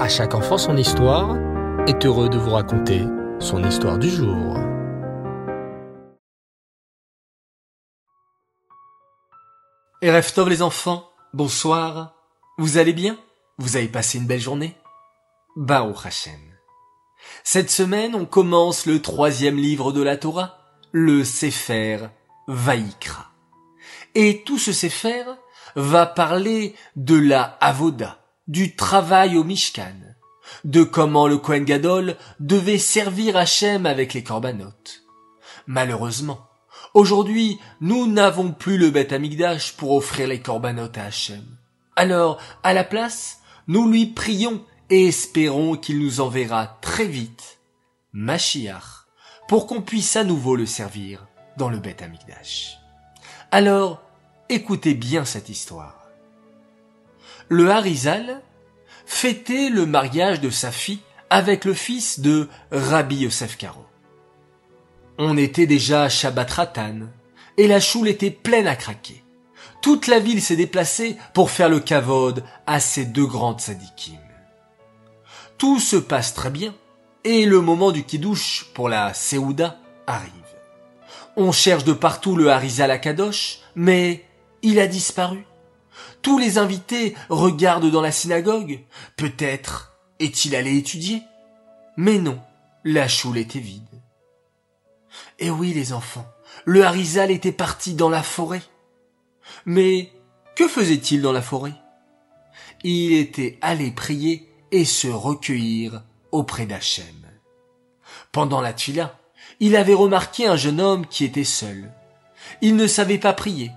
À chaque enfant son histoire est heureux de vous raconter son histoire du jour. Et Tov les enfants, bonsoir. Vous allez bien? Vous avez passé une belle journée? Baruch Hashem. Cette semaine, on commence le troisième livre de la Torah, le Sefer Vaikra. Et tout ce Sefer va parler de la Avoda, du travail au Mishkan, de comment le Kohen Gadol devait servir Hachem avec les corbanotes. Malheureusement, aujourd'hui, nous n'avons plus le Beth Amigdash pour offrir les corbanotes à Hachem. Alors, à la place, nous lui prions et espérons qu'il nous enverra très vite Mashiach pour qu'on puisse à nouveau le servir dans le Beth Amigdash. Alors, écoutez bien cette histoire le Harizal fêtait le mariage de sa fille avec le fils de Rabbi Yosef Karo. On était déjà à Shabbat Ratan, et la choule était pleine à craquer. Toute la ville s'est déplacée pour faire le kavod à ces deux grandes sadikim. Tout se passe très bien, et le moment du kidouche pour la Seouda arrive. On cherche de partout le Harizal à Kadosh, mais il a disparu. Tous les invités regardent dans la synagogue. Peut-être est-il allé étudier. Mais non, la choule était vide. Eh oui, les enfants, le Harizal était parti dans la forêt. Mais que faisait-il dans la forêt? Il était allé prier et se recueillir auprès d'Hachem. Pendant la tuila, il avait remarqué un jeune homme qui était seul. Il ne savait pas prier,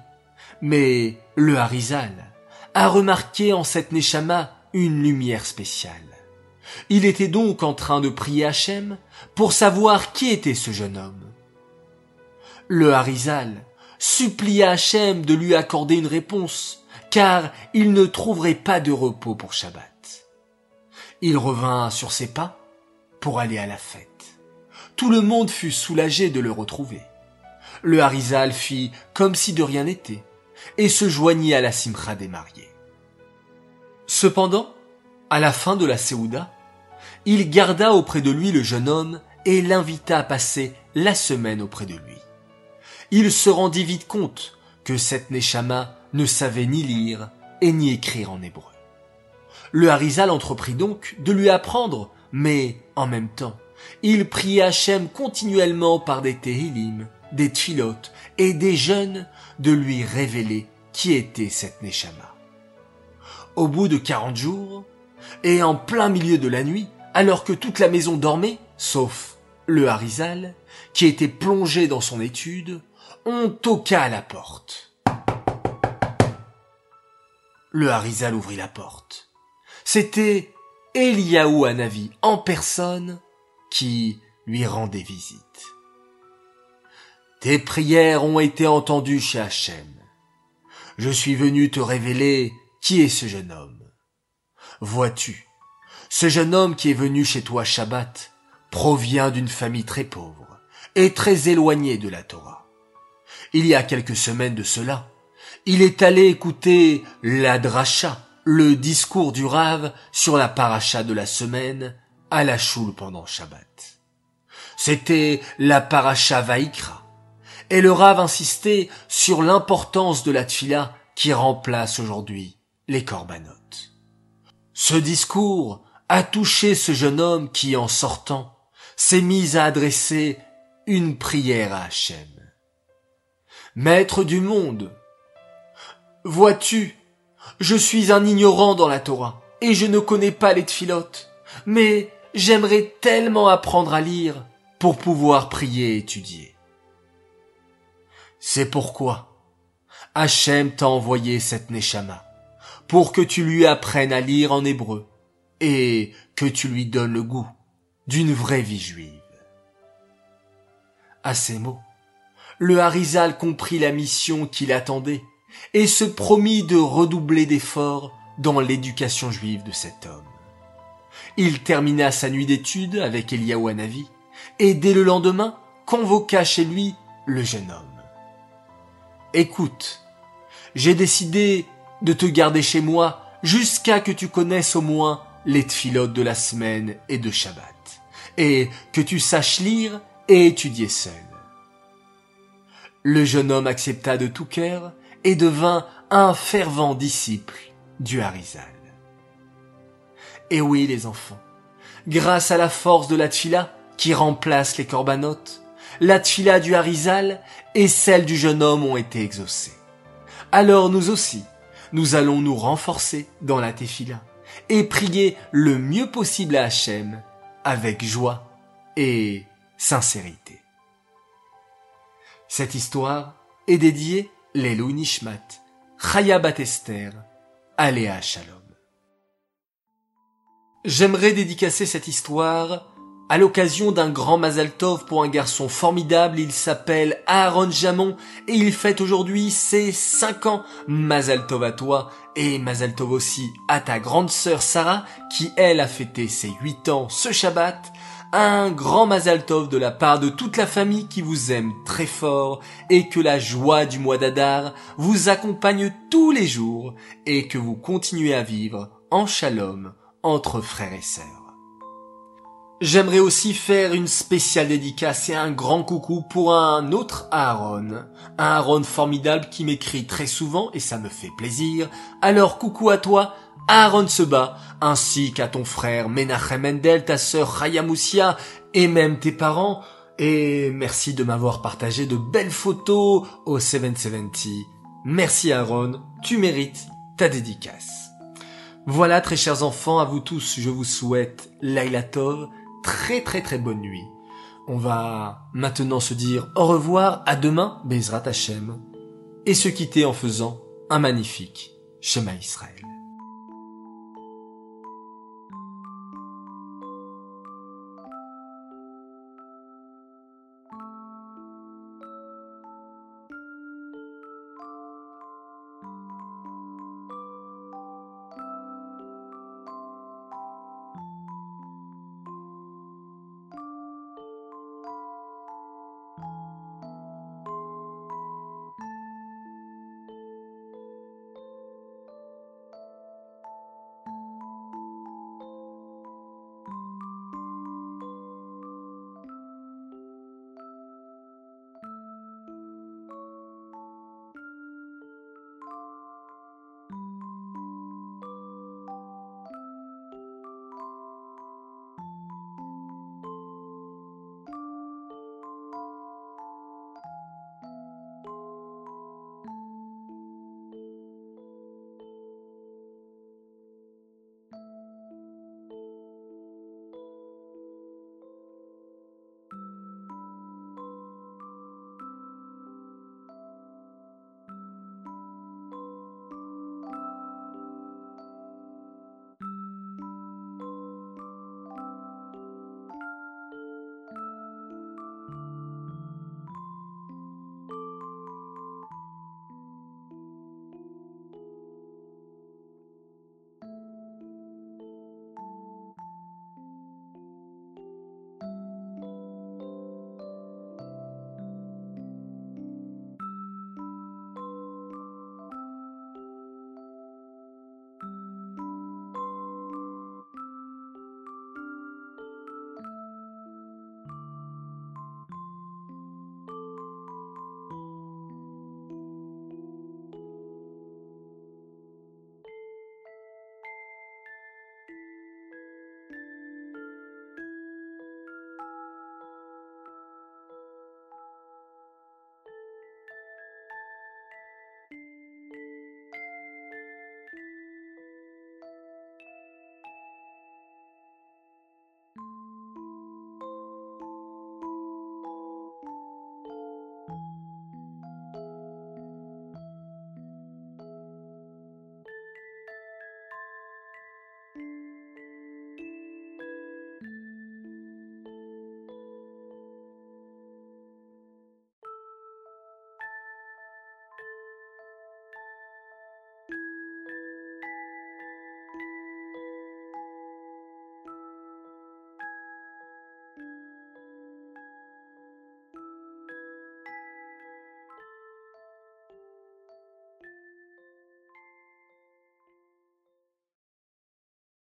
mais le Harizal a remarqué en cette Neshama une lumière spéciale. Il était donc en train de prier Hachem pour savoir qui était ce jeune homme. Le Harizal supplia Hachem de lui accorder une réponse, car il ne trouverait pas de repos pour Shabbat. Il revint sur ses pas pour aller à la fête. Tout le monde fut soulagé de le retrouver. Le Harizal fit comme si de rien n'était et se joignit à la simcha des mariés. Cependant, à la fin de la Séouda, il garda auprès de lui le jeune homme et l'invita à passer la semaine auprès de lui. Il se rendit vite compte que cette Neshama ne savait ni lire et ni écrire en hébreu. Le Harizal entreprit donc de lui apprendre, mais en même temps, il pria Hachem continuellement par des des Tfilot et des jeunes de lui révéler qui était cette Neshama. Au bout de quarante jours, et en plein milieu de la nuit, alors que toute la maison dormait, sauf le Harizal, qui était plongé dans son étude, on toqua à la porte. Le Harizal ouvrit la porte. C'était Eliaou Hanavi en personne qui lui rendait visite. Tes prières ont été entendues chez Hachem. Je suis venu te révéler qui est ce jeune homme. Vois-tu, ce jeune homme qui est venu chez toi Shabbat provient d'une famille très pauvre et très éloignée de la Torah. Il y a quelques semaines de cela, il est allé écouter la dracha, le discours du Rav sur la paracha de la semaine à la choule pendant Shabbat. C'était la paracha Vaikra, et le Rav insistait sur l'importance de la tfila qui remplace aujourd'hui les corbanotes. Ce discours a touché ce jeune homme qui, en sortant, s'est mis à adresser une prière à Hachem. Maître du monde, vois-tu, je suis un ignorant dans la Torah, et je ne connais pas les tfilotes, mais j'aimerais tellement apprendre à lire pour pouvoir prier et étudier. C'est pourquoi Hachem t'a envoyé cette Neshama, pour que tu lui apprennes à lire en hébreu, et que tu lui donnes le goût d'une vraie vie juive. À ces mots, le Harizal comprit la mission qu'il attendait, et se promit de redoubler d'efforts dans l'éducation juive de cet homme. Il termina sa nuit d'études avec Eliyahu Hanavi, et dès le lendemain convoqua chez lui le jeune homme. Écoute, j'ai décidé de te garder chez moi jusqu'à que tu connaisses au moins les tfilotes de la semaine et de Shabbat, et que tu saches lire et étudier seul. Le jeune homme accepta de tout cœur et devint un fervent disciple du Harizal. Et oui, les enfants, grâce à la force de la tfila qui remplace les corbanotes, la tfila du Harizal et celle du jeune homme ont été exaucées. Alors nous aussi, nous allons nous renforcer dans la tefila et prier le mieux possible à Hachem avec joie et sincérité. Cette histoire est dédiée l'Elou Nishmat, Chaya Batester, Aléa Shalom. J'aimerais dédicacer cette histoire à l'occasion d'un grand Mazal Tov pour un garçon formidable, il s'appelle Aaron Jamon et il fête aujourd'hui ses 5 ans. Mazal Tov à toi et Mazal Tov aussi à ta grande sœur Sarah qui elle a fêté ses 8 ans ce Shabbat. Un grand Mazal Tov de la part de toute la famille qui vous aime très fort et que la joie du mois d'Adar vous accompagne tous les jours et que vous continuez à vivre en shalom entre frères et sœurs. J'aimerais aussi faire une spéciale dédicace et un grand coucou pour un autre Aaron. Un Aaron formidable qui m'écrit très souvent et ça me fait plaisir. Alors coucou à toi, Aaron Seba, ainsi qu'à ton frère Menachem Mendel, ta sœur Moussia et même tes parents. Et merci de m'avoir partagé de belles photos au 770. Merci Aaron, tu mérites ta dédicace. Voilà très chers enfants, à vous tous, je vous souhaite Laila Tov, très très très bonne nuit. On va maintenant se dire au revoir, à demain, Bezrat Hashem, et se quitter en faisant un magnifique Shema Israël.